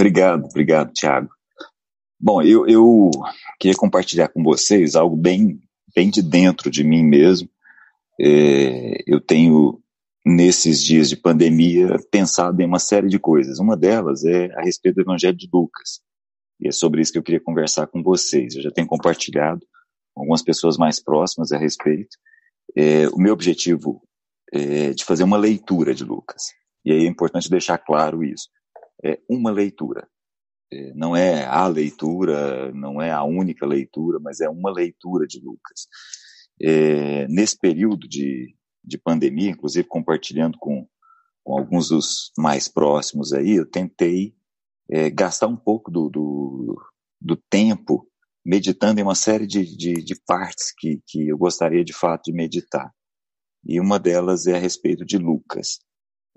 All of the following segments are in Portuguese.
Obrigado, obrigado, Tiago. Bom, eu, eu queria compartilhar com vocês algo bem, bem de dentro de mim mesmo. É, eu tenho, nesses dias de pandemia, pensado em uma série de coisas. Uma delas é a respeito do Evangelho de Lucas. E é sobre isso que eu queria conversar com vocês. Eu já tenho compartilhado com algumas pessoas mais próximas a respeito. É, o meu objetivo é de fazer uma leitura de Lucas. E aí é importante deixar claro isso. É uma leitura. É, não é a leitura, não é a única leitura, mas é uma leitura de Lucas. É, nesse período de, de pandemia, inclusive compartilhando com, com alguns dos mais próximos aí, eu tentei é, gastar um pouco do, do, do, tempo meditando em uma série de, de, de, partes que, que eu gostaria de fato de meditar. E uma delas é a respeito de Lucas.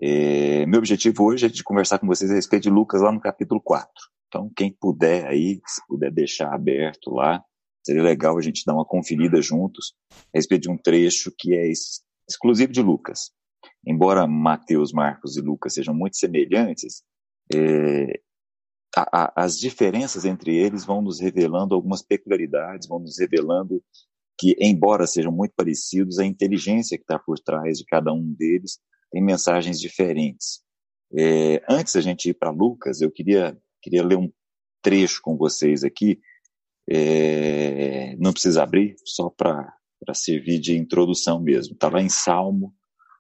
É, meu objetivo hoje é de conversar com vocês a respeito de Lucas lá no capítulo 4. Então, quem puder aí, se puder deixar aberto lá, seria legal a gente dar uma conferida juntos a respeito de um trecho que é exclusivo de Lucas. Embora Mateus, Marcos e Lucas sejam muito semelhantes, é, a, a, as diferenças entre eles vão nos revelando algumas peculiaridades, vão nos revelando que, embora sejam muito parecidos, a inteligência que está por trás de cada um deles tem mensagens diferentes. É, antes da gente ir para Lucas, eu queria, queria ler um trecho com vocês aqui. É, não precisa abrir, só para servir de introdução mesmo. Está lá em Salmo,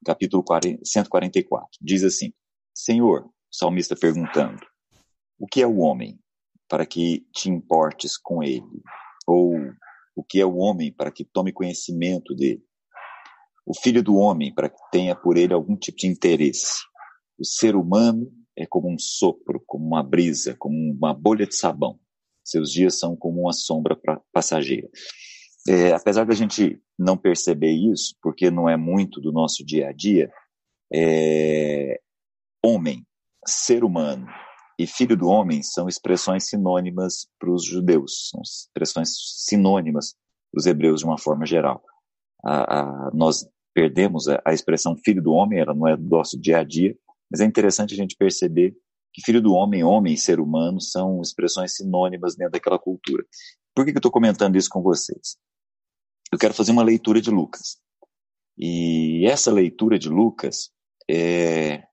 capítulo 40, 144. Diz assim: Senhor, salmista perguntando, o que é o homem para que te importes com ele? Ou o que é o homem para que tome conhecimento dele? O filho do homem para que tenha por ele algum tipo de interesse? O ser humano é como um sopro, como uma brisa, como uma bolha de sabão. Seus dias são como uma sombra passageira. É, apesar da gente não perceber isso, porque não é muito do nosso dia a dia, é, homem, ser humano, e filho do homem são expressões sinônimas para os judeus, são expressões sinônimas para os hebreus de uma forma geral. A, a, nós perdemos a, a, expressão filho do homem, ela não é do nosso dia a dia, mas é interessante a gente perceber que filho do homem, homem ser humano são expressões sinônimas dentro daquela cultura. Por que, que eu estou comentando isso com vocês? Eu quero fazer uma leitura de Lucas. E essa leitura de Lucas é,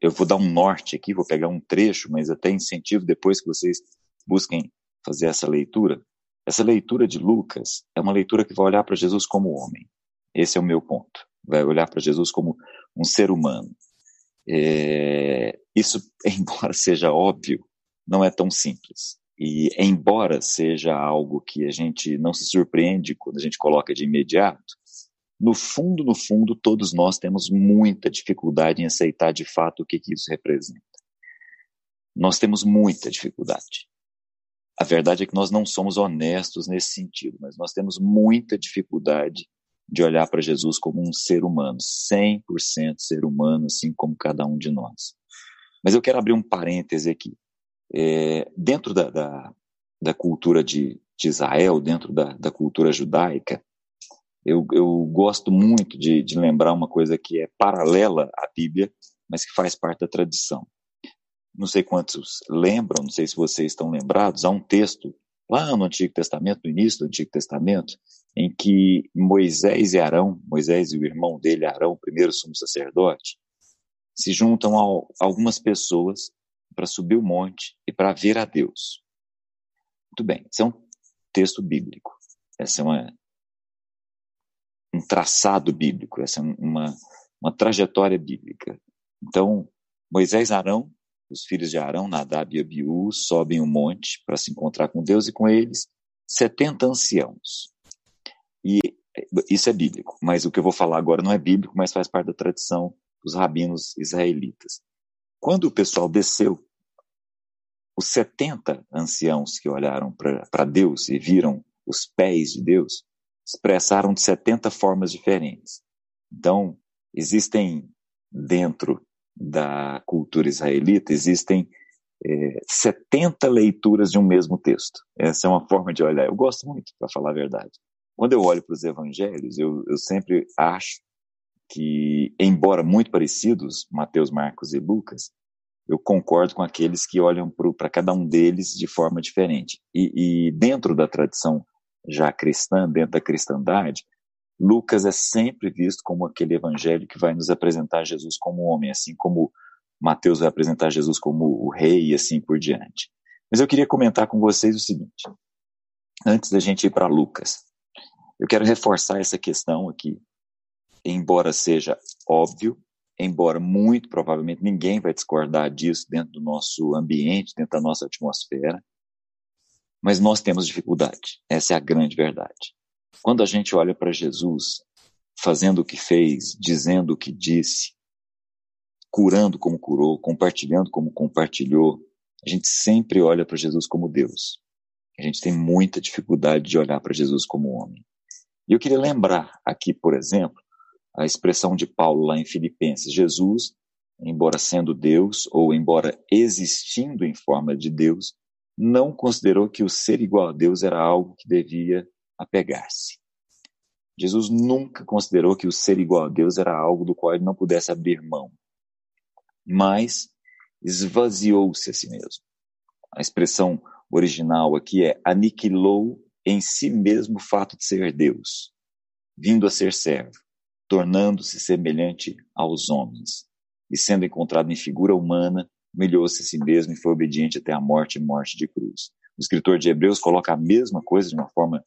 eu vou dar um norte aqui, vou pegar um trecho, mas até incentivo depois que vocês busquem fazer essa leitura. Essa leitura de Lucas é uma leitura que vai olhar para Jesus como homem. Esse é o meu ponto. Vai olhar para Jesus como um ser humano. É, isso, embora seja óbvio, não é tão simples. E embora seja algo que a gente não se surpreende quando a gente coloca de imediato, no fundo, no fundo, todos nós temos muita dificuldade em aceitar de fato o que, que isso representa. Nós temos muita dificuldade. A verdade é que nós não somos honestos nesse sentido, mas nós temos muita dificuldade de olhar para Jesus como um ser humano, 100% ser humano, assim como cada um de nós. Mas eu quero abrir um parêntese aqui. É, dentro da, da, da cultura de, de, Israel, dentro da, da cultura judaica, eu, eu gosto muito de, de lembrar uma coisa que é paralela à Bíblia, mas que faz parte da tradição. Não sei quantos lembram, não sei se vocês estão lembrados, há um texto lá no Antigo Testamento, no início do Antigo Testamento, em que Moisés e Arão, Moisés e o irmão dele, Arão, o primeiro sumo sacerdote, se juntam a algumas pessoas para subir o monte e para ver a Deus. Muito bem, esse é um texto bíblico. Essa é uma um traçado bíblico, essa é uma, uma trajetória bíblica. Então, Moisés e Arão, os filhos de Arão, Nadab e Abiú, sobem o monte para se encontrar com Deus e com eles 70 anciãos. E isso é bíblico, mas o que eu vou falar agora não é bíblico, mas faz parte da tradição dos rabinos israelitas. Quando o pessoal desceu, os 70 anciãos que olharam para Deus e viram os pés de Deus, expressaram de 70 formas diferentes. Então, existem dentro da cultura israelita, existem é, 70 leituras de um mesmo texto. Essa é uma forma de olhar. Eu gosto muito, para falar a verdade. Quando eu olho para os evangelhos, eu, eu sempre acho que, embora muito parecidos, Mateus, Marcos e Lucas, eu concordo com aqueles que olham para cada um deles de forma diferente. E, e, dentro da tradição já cristã, dentro da cristandade, Lucas é sempre visto como aquele evangelho que vai nos apresentar Jesus como homem, assim como Mateus vai apresentar Jesus como o rei e assim por diante. Mas eu queria comentar com vocês o seguinte, antes da gente ir para Lucas. Eu quero reforçar essa questão aqui, embora seja óbvio, embora muito provavelmente ninguém vai discordar disso dentro do nosso ambiente, dentro da nossa atmosfera, mas nós temos dificuldade. Essa é a grande verdade. Quando a gente olha para Jesus, fazendo o que fez, dizendo o que disse, curando como curou, compartilhando como compartilhou, a gente sempre olha para Jesus como Deus. A gente tem muita dificuldade de olhar para Jesus como homem. E eu queria lembrar aqui, por exemplo, a expressão de Paulo lá em Filipenses: Jesus, embora sendo Deus, ou embora existindo em forma de Deus, não considerou que o ser igual a Deus era algo que devia apegar-se. Jesus nunca considerou que o ser igual a Deus era algo do qual ele não pudesse abrir mão, mas esvaziou-se a si mesmo. A expressão original aqui é aniquilou em si mesmo o fato de ser Deus, vindo a ser servo, tornando-se semelhante aos homens, e sendo encontrado em figura humana, humilhou-se a si mesmo e foi obediente até a morte e morte de cruz. O escritor de Hebreus coloca a mesma coisa de uma forma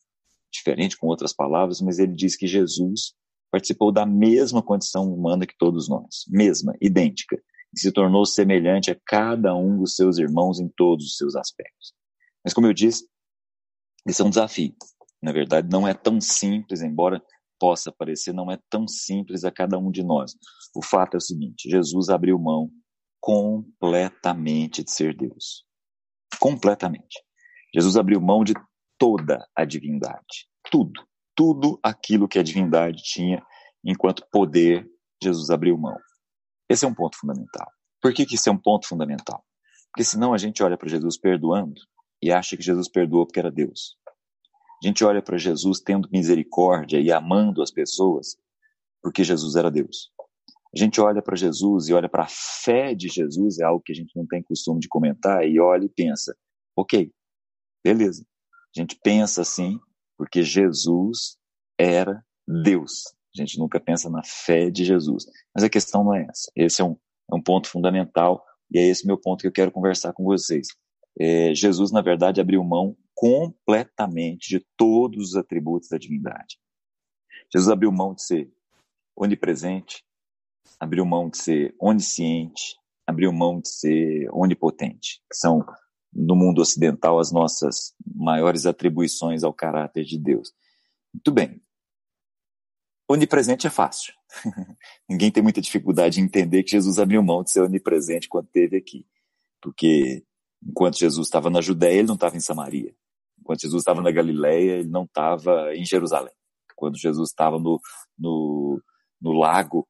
diferente, com outras palavras, mas ele diz que Jesus participou da mesma condição humana que todos nós, mesma, idêntica, e se tornou semelhante a cada um dos seus irmãos em todos os seus aspectos. Mas como eu disse, esse é um desafio. Na verdade, não é tão simples, embora possa parecer, não é tão simples a cada um de nós. O fato é o seguinte: Jesus abriu mão completamente de ser Deus. Completamente. Jesus abriu mão de toda a divindade. Tudo. Tudo aquilo que a divindade tinha enquanto poder, Jesus abriu mão. Esse é um ponto fundamental. Por que, que isso é um ponto fundamental? Porque senão a gente olha para Jesus perdoando e acha que Jesus perdoou porque era Deus. A gente olha para Jesus tendo misericórdia e amando as pessoas porque Jesus era Deus. A gente olha para Jesus e olha para a fé de Jesus, é algo que a gente não tem costume de comentar, e olha e pensa: ok, beleza. A gente pensa assim porque Jesus era Deus. A gente nunca pensa na fé de Jesus. Mas a questão não é essa. Esse é um, é um ponto fundamental e é esse meu ponto que eu quero conversar com vocês. É, Jesus, na verdade, abriu mão completamente de todos os atributos da divindade. Jesus abriu mão de ser onipresente, abriu mão de ser onisciente, abriu mão de ser onipotente, que são no mundo ocidental as nossas maiores atribuições ao caráter de Deus. Muito bem. Onipresente é fácil. Ninguém tem muita dificuldade em entender que Jesus abriu mão de ser onipresente quando esteve aqui. Porque enquanto Jesus estava na Judéia, ele não estava em Samaria. Enquanto Jesus estava na Galileia, ele não estava em Jerusalém. Quando Jesus estava no, no, no lago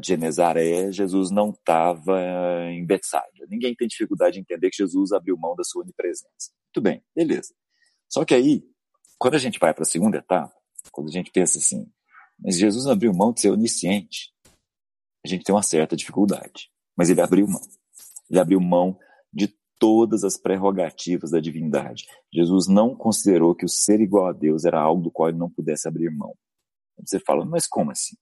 de Genezaré, Jesus não estava uh, em Betsaida. Ninguém tem dificuldade em entender que Jesus abriu mão da sua onipresença. Muito bem, beleza. Só que aí, quando a gente vai para a segunda etapa, quando a gente pensa assim, mas Jesus abriu mão de ser onisciente, a gente tem uma certa dificuldade. Mas ele abriu mão. Ele abriu mão de todas as prerrogativas da divindade. Jesus não considerou que o ser igual a Deus era algo do qual ele não pudesse abrir mão. Você fala, mas como assim?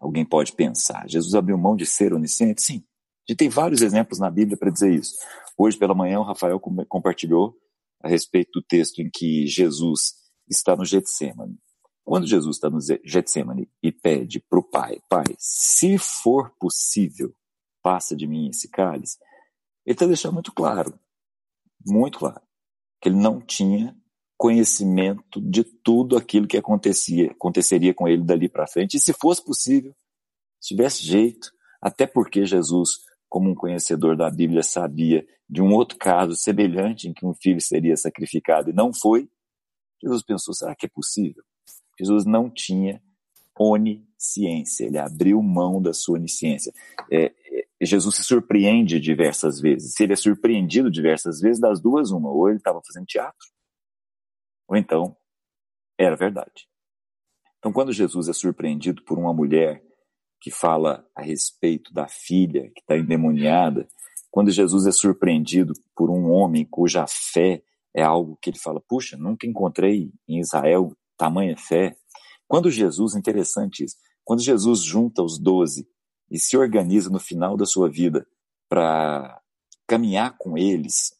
Alguém pode pensar, Jesus abriu mão de ser onisciente? Sim. A gente tem vários exemplos na Bíblia para dizer isso. Hoje pela manhã o Rafael compartilhou a respeito do texto em que Jesus está no Getsemane. Quando Jesus está no Getsemane e pede para o Pai, Pai, se for possível, passa de mim esse cálice, ele está deixando muito claro, muito claro, que ele não tinha conhecimento de tudo aquilo que acontecia, aconteceria com ele dali para frente. E se fosse possível, se tivesse jeito, até porque Jesus, como um conhecedor da Bíblia, sabia de um outro caso semelhante em que um filho seria sacrificado e não foi, Jesus pensou: será que é possível? Jesus não tinha onisciência, ele abriu mão da sua onisciência. É, é, Jesus se surpreende diversas vezes. Se ele é surpreendido diversas vezes, das duas, uma. Ou ele estava fazendo teatro, ou então, era verdade. Então, quando Jesus é surpreendido por uma mulher que fala a respeito da filha que está endemoniada, quando Jesus é surpreendido por um homem cuja fé é algo que ele fala, puxa, nunca encontrei em Israel tamanha fé. Quando Jesus, interessante isso, quando Jesus junta os doze e se organiza no final da sua vida para caminhar com eles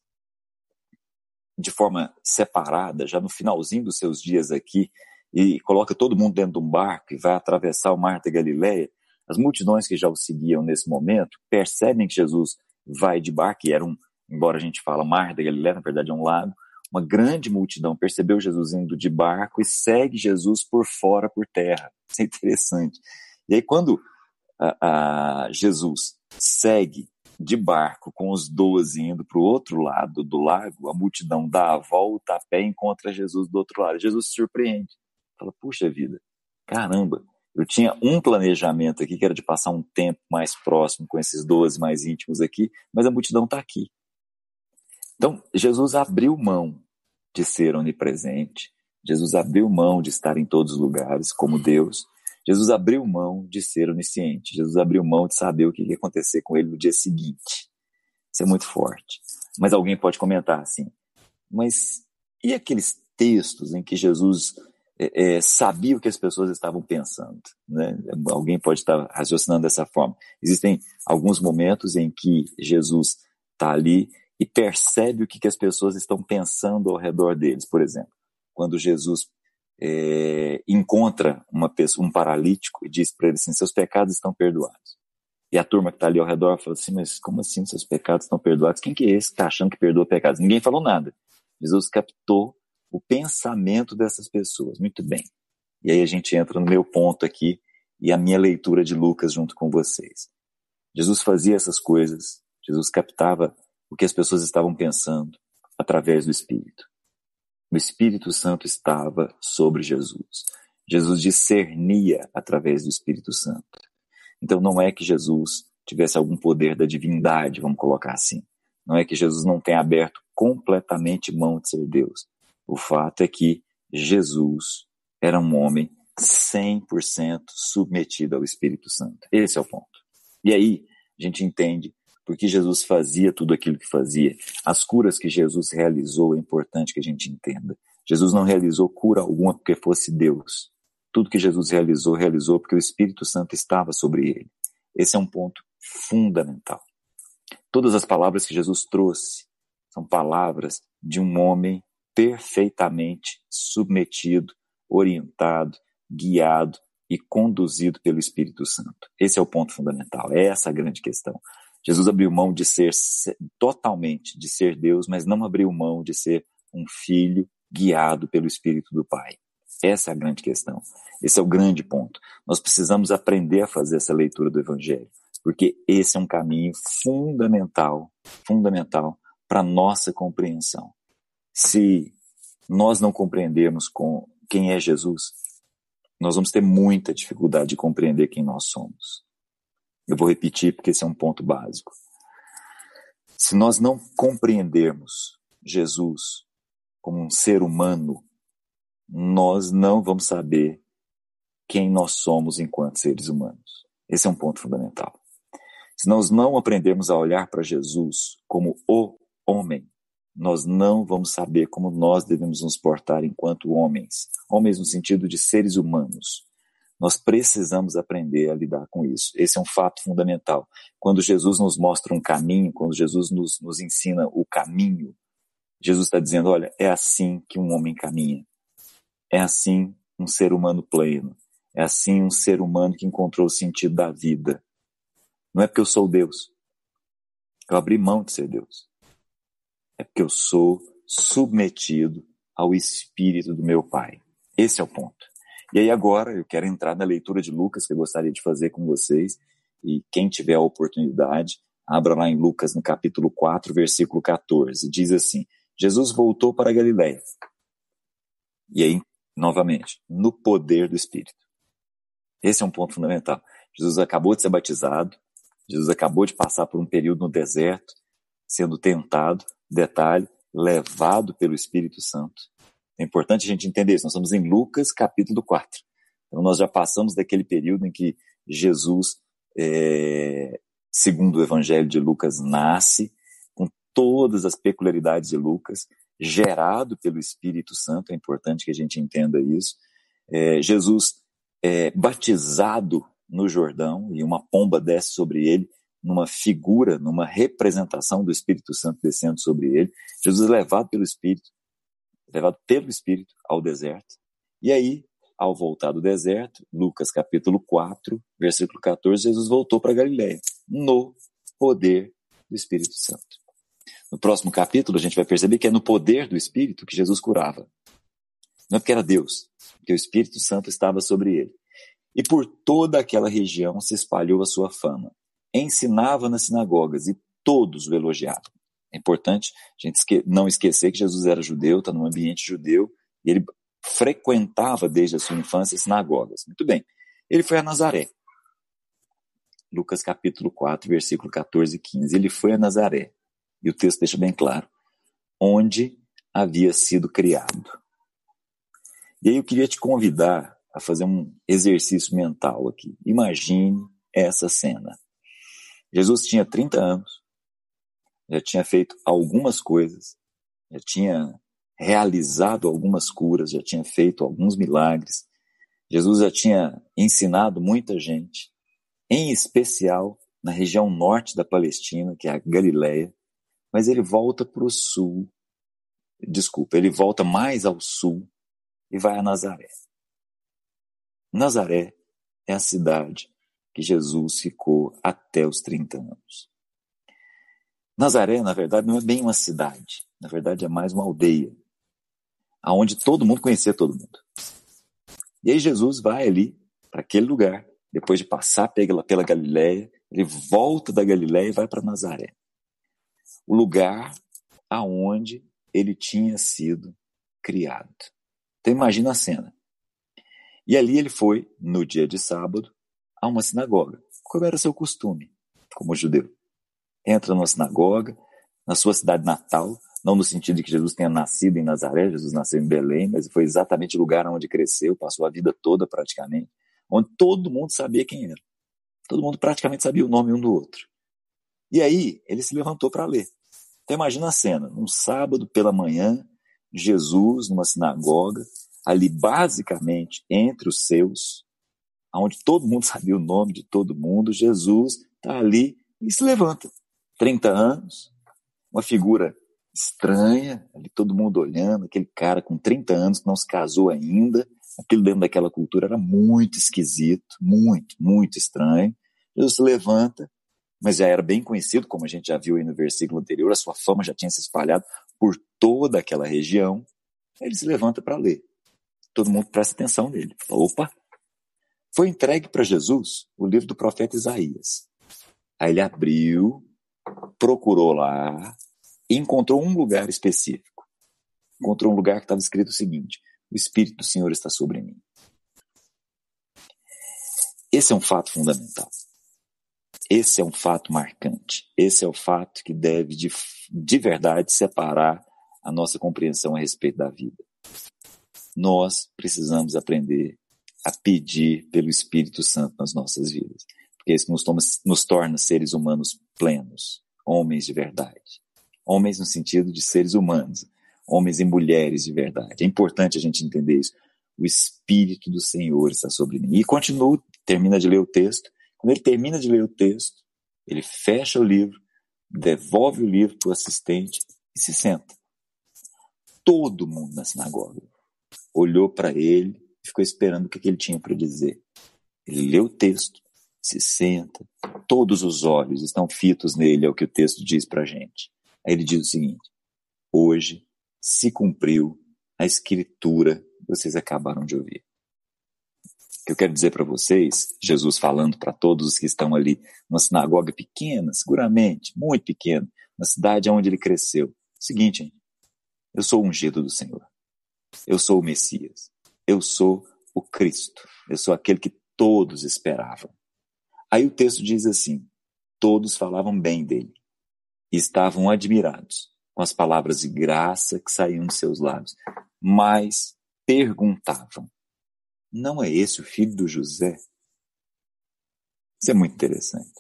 de forma separada, já no finalzinho dos seus dias aqui, e coloca todo mundo dentro de um barco e vai atravessar o mar da Galileia, as multidões que já o seguiam nesse momento percebem que Jesus vai de barco, e era um, embora a gente fala mar da Galileia, na verdade é um lago, uma grande multidão percebeu Jesus indo de barco e segue Jesus por fora, por terra. Isso é interessante. E aí quando a, a Jesus segue de barco com os doze indo para o outro lado do lago, a multidão dá a volta a pé e encontra Jesus do outro lado. Jesus se surpreende. Fala, puxa vida, caramba, eu tinha um planejamento aqui que era de passar um tempo mais próximo com esses doze mais íntimos aqui, mas a multidão está aqui. Então, Jesus abriu mão de ser onipresente, Jesus abriu mão de estar em todos os lugares como Deus, Jesus abriu mão de ser onisciente, Jesus abriu mão de saber o que ia acontecer com ele no dia seguinte. Isso é muito forte. Mas alguém pode comentar assim, mas e aqueles textos em que Jesus é, é, sabia o que as pessoas estavam pensando. Né? Alguém pode estar raciocinando dessa forma. Existem alguns momentos em que Jesus está ali e percebe o que, que as pessoas estão pensando ao redor deles. Por exemplo, quando Jesus é, encontra uma pessoa, um paralítico e diz para ele assim: seus pecados estão perdoados. E a turma que está ali ao redor fala assim: mas como assim seus pecados estão perdoados? Quem que é esse que está achando que perdoa pecados? Ninguém falou nada. Jesus captou o pensamento dessas pessoas. Muito bem. E aí a gente entra no meu ponto aqui e a minha leitura de Lucas junto com vocês. Jesus fazia essas coisas, Jesus captava o que as pessoas estavam pensando através do Espírito. O Espírito Santo estava sobre Jesus. Jesus discernia através do Espírito Santo. Então não é que Jesus tivesse algum poder da divindade, vamos colocar assim. Não é que Jesus não tenha aberto completamente mão de ser Deus. O fato é que Jesus era um homem 100% submetido ao Espírito Santo. Esse é o ponto. E aí a gente entende por que Jesus fazia tudo aquilo que fazia. As curas que Jesus realizou é importante que a gente entenda. Jesus não realizou cura alguma porque fosse Deus. Tudo que Jesus realizou, realizou porque o Espírito Santo estava sobre ele. Esse é um ponto fundamental. Todas as palavras que Jesus trouxe são palavras de um homem perfeitamente submetido, orientado, guiado e conduzido pelo Espírito Santo. Esse é o ponto fundamental, é essa a grande questão. Jesus abriu mão de ser totalmente, de ser Deus, mas não abriu mão de ser um filho guiado pelo Espírito do Pai. Essa é a grande questão. Esse é o grande ponto. Nós precisamos aprender a fazer essa leitura do Evangelho, porque esse é um caminho fundamental, fundamental para nossa compreensão se nós não compreendermos com quem é Jesus, nós vamos ter muita dificuldade de compreender quem nós somos. Eu vou repetir porque esse é um ponto básico. Se nós não compreendermos Jesus como um ser humano, nós não vamos saber quem nós somos enquanto seres humanos. Esse é um ponto fundamental. Se nós não aprendermos a olhar para Jesus como o homem, nós não vamos saber como nós devemos nos portar enquanto homens, homens no sentido de seres humanos. Nós precisamos aprender a lidar com isso. Esse é um fato fundamental. Quando Jesus nos mostra um caminho, quando Jesus nos, nos ensina o caminho, Jesus está dizendo: olha, é assim que um homem caminha. É assim um ser humano pleno. É assim um ser humano que encontrou o sentido da vida. Não é porque eu sou Deus. Eu abri mão de ser Deus. É porque eu sou submetido ao Espírito do meu Pai. Esse é o ponto. E aí agora eu quero entrar na leitura de Lucas que eu gostaria de fazer com vocês. E quem tiver a oportunidade, abra lá em Lucas no capítulo 4, versículo 14. Diz assim: Jesus voltou para Galiléia. E aí, novamente, no poder do Espírito. Esse é um ponto fundamental. Jesus acabou de ser batizado, Jesus acabou de passar por um período no deserto, sendo tentado, detalhe, levado pelo Espírito Santo. É importante a gente entender isso. Nós estamos em Lucas capítulo 4. Então nós já passamos daquele período em que Jesus é, segundo o Evangelho de Lucas, nasce com todas as peculiaridades de Lucas, gerado pelo Espírito Santo, é importante que a gente entenda isso. É, Jesus é batizado no Jordão e uma pomba desce sobre ele, numa figura, numa representação do Espírito Santo descendo sobre ele. Jesus é levado pelo Espírito, levado pelo Espírito ao deserto. E aí, ao voltar do deserto, Lucas capítulo 4, versículo 14, Jesus voltou para Galiléia, no poder do Espírito Santo. No próximo capítulo, a gente vai perceber que é no poder do Espírito que Jesus curava. Não é porque era Deus, porque o Espírito Santo estava sobre ele. E por toda aquela região se espalhou a sua fama. Ensinava nas sinagogas e todos o elogiavam. É importante a gente não esquecer que Jesus era judeu, está num ambiente judeu, e ele frequentava desde a sua infância sinagogas. Muito bem. Ele foi a Nazaré. Lucas capítulo 4, versículo 14 e 15. Ele foi a Nazaré. E o texto deixa bem claro. Onde havia sido criado. E aí eu queria te convidar a fazer um exercício mental aqui. Imagine essa cena. Jesus tinha 30 anos, já tinha feito algumas coisas, já tinha realizado algumas curas, já tinha feito alguns milagres. Jesus já tinha ensinado muita gente, em especial na região norte da Palestina, que é a Galileia, mas ele volta para o sul, desculpa, ele volta mais ao sul e vai a Nazaré. Nazaré é a cidade que Jesus ficou até os 30 anos. Nazaré, na verdade, não é bem uma cidade. Na verdade, é mais uma aldeia, aonde todo mundo conhecia todo mundo. E aí Jesus vai ali para aquele lugar, depois de passar pela, pela Galiléia, ele volta da Galiléia e vai para Nazaré. O lugar aonde ele tinha sido criado. Então imagina a cena. E ali ele foi, no dia de sábado, a uma sinagoga, como era seu costume, como judeu. Entra numa sinagoga, na sua cidade natal, não no sentido de que Jesus tenha nascido em Nazaré, Jesus nasceu em Belém, mas foi exatamente o lugar onde cresceu, passou a vida toda praticamente, onde todo mundo sabia quem era. Todo mundo praticamente sabia o nome um do outro. E aí, ele se levantou para ler. Então imagina a cena, um sábado pela manhã, Jesus numa sinagoga, ali basicamente entre os seus, onde todo mundo sabia o nome de todo mundo, Jesus está ali e se levanta. 30 anos, uma figura estranha, ali todo mundo olhando, aquele cara com 30 anos que não se casou ainda, aquilo dentro daquela cultura era muito esquisito, muito, muito estranho. Jesus se levanta, mas já era bem conhecido, como a gente já viu aí no versículo anterior, a sua fama já tinha se espalhado por toda aquela região. Ele se levanta para ler. Todo mundo presta atenção nele. Opa! Foi entregue para Jesus o livro do profeta Isaías. Aí ele abriu, procurou lá e encontrou um lugar específico. Encontrou um lugar que estava escrito o seguinte: O Espírito do Senhor está sobre mim. Esse é um fato fundamental. Esse é um fato marcante. Esse é o fato que deve, de, de verdade, separar a nossa compreensão a respeito da vida. Nós precisamos aprender a pedir pelo Espírito Santo nas nossas vidas, porque isso nos, toma, nos torna seres humanos plenos, homens de verdade. Homens no sentido de seres humanos, homens e mulheres de verdade. É importante a gente entender isso. O Espírito do Senhor está sobre mim. E continua, termina de ler o texto, quando ele termina de ler o texto, ele fecha o livro, devolve o livro para o assistente e se senta. Todo mundo na sinagoga olhou para ele e ficou esperando o que, ele tinha para dizer. Ele lê o texto, se senta, todos os olhos estão fitos nele, é o que o texto diz para a gente. Aí ele diz o seguinte: hoje se cumpriu a escritura que vocês acabaram de ouvir que eu quero dizer para vocês, Jesus falando para todos os que estão ali, numa sinagoga pequena, seguramente, muito pequena, na cidade onde ele cresceu. Seguinte, gente, eu sou o ungido do Senhor. Eu sou o Messias. Eu sou o Cristo. Eu sou aquele que todos esperavam. Aí o texto diz assim: todos falavam bem dele e estavam admirados com as palavras de graça que saíam de seus lábios, mas perguntavam: não é esse o filho do José? Isso é muito interessante.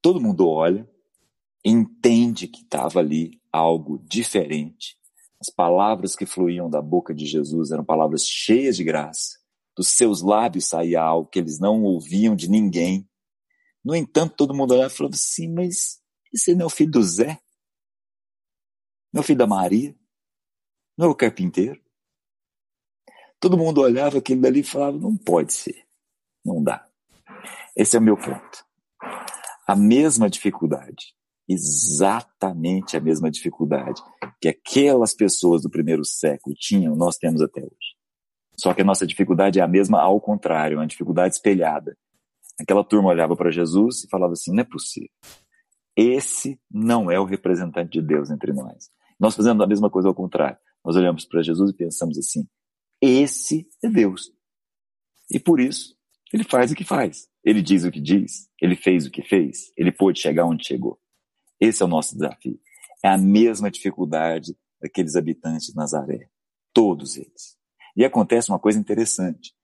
Todo mundo olha, entende que estava ali algo diferente. As palavras que fluíam da boca de Jesus eram palavras cheias de graça. Dos seus lábios saía algo que eles não ouviam de ninguém. No entanto, todo mundo olhava e falava assim: Mas esse não é o filho do Zé? Não é o filho da Maria? Não é o carpinteiro? Todo mundo olhava aquilo dali e falava: Não pode ser. Não dá. Esse é o meu ponto. A mesma dificuldade exatamente a mesma dificuldade que aquelas pessoas do primeiro século tinham, nós temos até hoje. Só que a nossa dificuldade é a mesma ao contrário, uma dificuldade espelhada. Aquela turma olhava para Jesus e falava assim: não é possível. Esse não é o representante de Deus entre nós. Nós fazemos a mesma coisa ao contrário. Nós olhamos para Jesus e pensamos assim: esse é Deus. E por isso, ele faz o que faz. Ele diz o que diz. Ele fez o que fez. Ele pôde chegar onde chegou. Esse é o nosso desafio. É a mesma dificuldade daqueles habitantes de Nazaré. Todos eles. E acontece uma coisa interessante.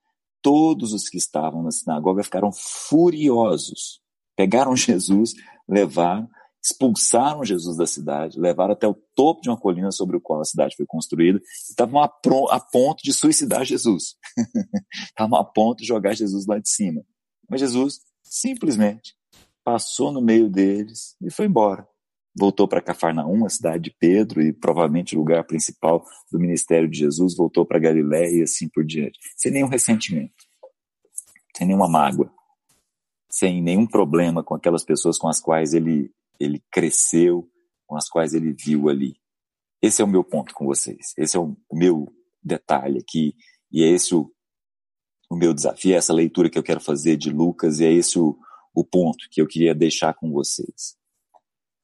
Todos os que estavam na sinagoga ficaram furiosos. Pegaram Jesus, levaram, expulsaram Jesus da cidade, levaram até o topo de uma colina sobre o qual a cidade foi construída e estavam a, a ponto de suicidar Jesus. estavam a ponto de jogar Jesus lá de cima. Mas Jesus simplesmente passou no meio deles e foi embora. Voltou para Cafarnaum, a cidade de Pedro e provavelmente o lugar principal do ministério de Jesus, voltou para Galiléia e assim por diante, sem nenhum ressentimento, sem nenhuma mágoa, sem nenhum problema com aquelas pessoas com as quais ele ele cresceu, com as quais ele viu ali. Esse é o meu ponto com vocês. Esse é o meu detalhe aqui e é esse o, o meu desafio, é essa leitura que eu quero fazer de Lucas e é esse o o ponto que eu queria deixar com vocês.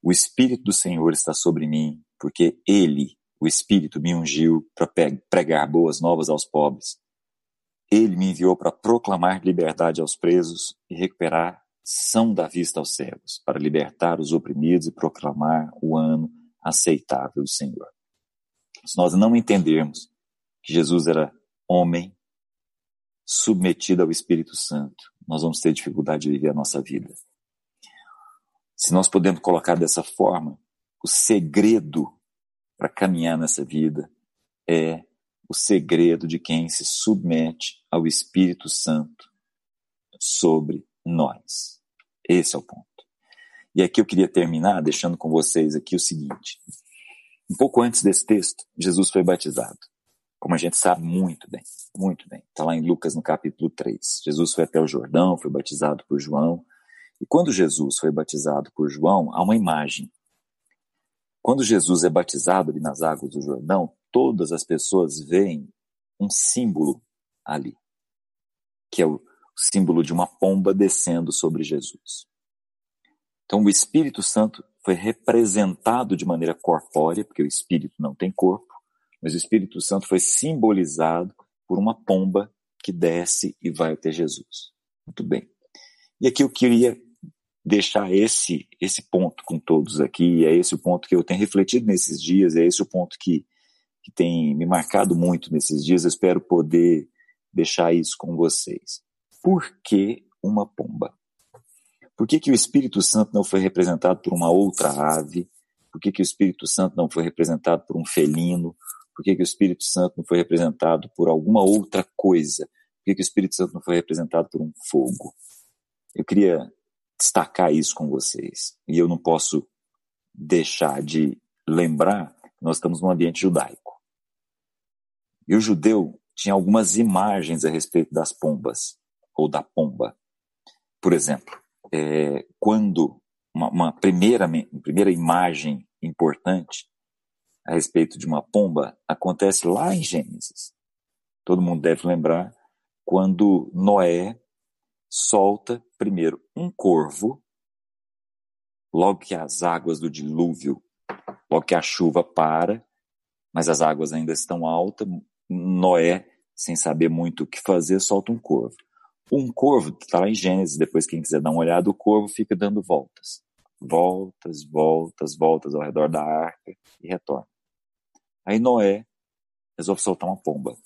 O Espírito do Senhor está sobre mim, porque Ele, o Espírito, me ungiu para pregar boas novas aos pobres. Ele me enviou para proclamar liberdade aos presos e recuperar são da vista aos cegos, para libertar os oprimidos e proclamar o ano aceitável do Senhor. Se nós não entendermos que Jesus era homem, submetido ao Espírito Santo, nós vamos ter dificuldade de viver a nossa vida. Se nós podemos colocar dessa forma, o segredo para caminhar nessa vida é o segredo de quem se submete ao Espírito Santo sobre nós. Esse é o ponto. E aqui eu queria terminar deixando com vocês aqui o seguinte. Um pouco antes desse texto, Jesus foi batizado como a gente sabe muito bem, muito bem. Está lá em Lucas no capítulo 3. Jesus foi até o Jordão, foi batizado por João. E quando Jesus foi batizado por João, há uma imagem. Quando Jesus é batizado ali nas águas do Jordão, todas as pessoas veem um símbolo ali, que é o símbolo de uma pomba descendo sobre Jesus. Então o Espírito Santo foi representado de maneira corpórea, porque o Espírito não tem corpo, mas o Espírito Santo foi simbolizado por uma pomba que desce e vai até Jesus. Muito bem. E aqui eu queria deixar esse esse ponto com todos aqui, é esse o ponto que eu tenho refletido nesses dias, é esse o ponto que, que tem me marcado muito nesses dias, eu espero poder deixar isso com vocês. Por que uma pomba? Por que, que o Espírito Santo não foi representado por uma outra ave? Por que, que o Espírito Santo não foi representado por um felino? Por que, que o Espírito Santo não foi representado por alguma outra coisa? Por que, que o Espírito Santo não foi representado por um fogo? Eu queria destacar isso com vocês. E eu não posso deixar de lembrar que nós estamos num ambiente judaico. E o judeu tinha algumas imagens a respeito das pombas, ou da pomba. Por exemplo, é, quando uma, uma primeira, uma primeira imagem importante a respeito de uma pomba acontece lá em Gênesis. Todo mundo deve lembrar quando Noé solta primeiro um corvo, logo que as águas do dilúvio, logo que a chuva para, mas as águas ainda estão altas, Noé, sem saber muito o que fazer, solta um corvo. Um corvo, está lá em Gênesis, depois quem quiser dar uma olhada, o corvo fica dando voltas. Voltas, voltas, voltas ao redor da arca e retorna. Aí Noé resolve soltar uma pomba.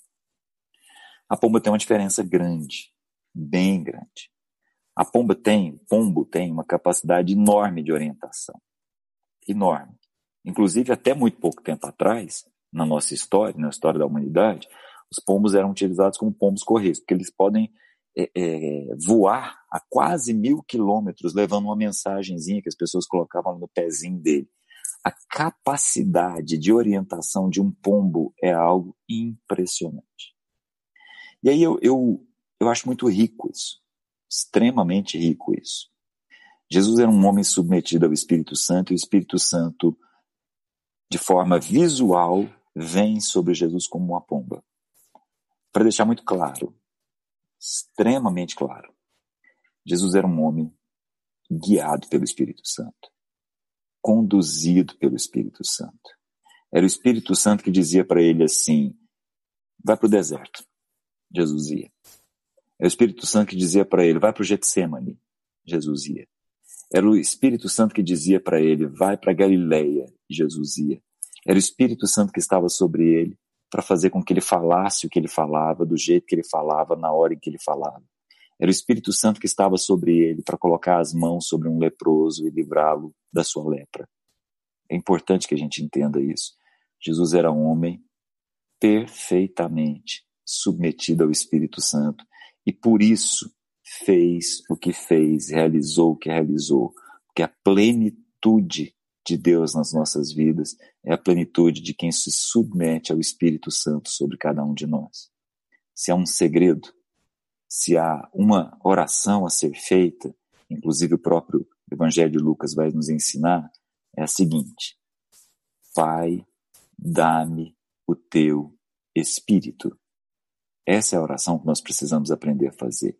A pomba tem uma diferença grande, bem grande. A pomba tem, o pombo tem uma capacidade enorme de orientação. Enorme. Inclusive, até muito pouco tempo atrás, na nossa história, na história da humanidade, os pombos eram utilizados como pombos correios, porque eles podem é, é, voar a quase mil quilômetros levando uma mensagenzinha que as pessoas colocavam no pezinho dele. A capacidade de orientação de um pombo é algo impressionante. E aí eu, eu, eu acho muito rico isso extremamente rico isso. Jesus era um homem submetido ao Espírito Santo e o Espírito Santo, de forma visual, vem sobre Jesus como uma pomba. Para deixar muito claro, extremamente claro, Jesus era um homem guiado pelo Espírito Santo, conduzido pelo Espírito Santo. Era o Espírito Santo que dizia para ele assim: vai para o deserto. Jesus ia. É o Espírito Santo que dizia para ele, vai para o Getsemane. Jesus ia. Era o Espírito Santo que dizia para ele, vai para Galileia. Jesus ia. Era o Espírito Santo que estava sobre ele para fazer com que ele falasse o que ele falava, do jeito que ele falava, na hora em que ele falava. Era o Espírito Santo que estava sobre ele para colocar as mãos sobre um leproso e livrá-lo da sua lepra. É importante que a gente entenda isso. Jesus era um homem perfeitamente submetido ao Espírito Santo e por isso fez o que fez, realizou o que realizou, porque a plenitude de Deus nas nossas vidas é a plenitude de quem se submete ao Espírito Santo sobre cada um de nós. Se há um segredo, se há uma oração a ser feita, inclusive o próprio Evangelho de Lucas vai nos ensinar, é a seguinte: Pai, dá-me o teu Espírito. Essa é a oração que nós precisamos aprender a fazer.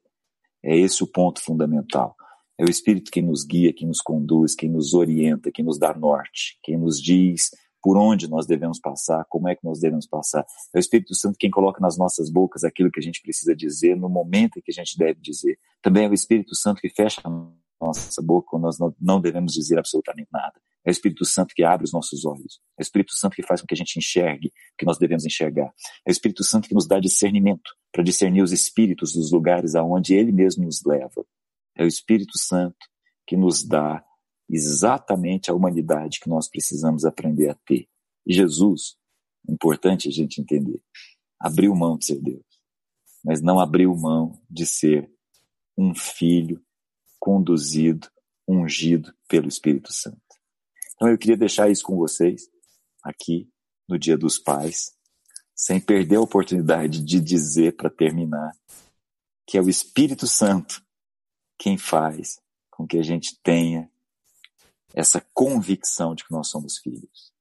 É esse o ponto fundamental. É o Espírito que nos guia, que nos conduz, que nos orienta, que nos dá norte, quem nos diz por onde nós devemos passar, como é que nós devemos passar. É o Espírito Santo quem coloca nas nossas bocas aquilo que a gente precisa dizer no momento em que a gente deve dizer. Também é o Espírito Santo que fecha a nossa boca quando nós não devemos dizer absolutamente nada. É o Espírito Santo que abre os nossos olhos. É o Espírito Santo que faz com que a gente enxergue o que nós devemos enxergar. É o Espírito Santo que nos dá discernimento para discernir os espíritos dos lugares aonde ele mesmo nos leva. É o Espírito Santo que nos dá exatamente a humanidade que nós precisamos aprender a ter. E Jesus, importante a gente entender, abriu mão de ser Deus, mas não abriu mão de ser um filho conduzido, ungido pelo Espírito Santo. Então eu queria deixar isso com vocês aqui no Dia dos Pais, sem perder a oportunidade de dizer para terminar que é o Espírito Santo quem faz com que a gente tenha essa convicção de que nós somos filhos.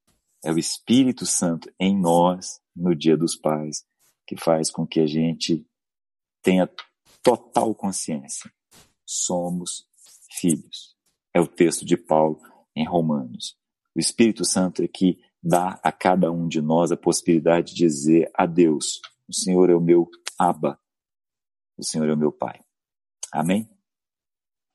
É o Espírito Santo em nós, no Dia dos Pais, que faz com que a gente tenha total consciência. Somos filhos. É o texto de Paulo em Romanos. O Espírito Santo é que dá a cada um de nós a possibilidade de dizer a Deus: O Senhor é o meu Abba, o Senhor é o meu Pai. Amém?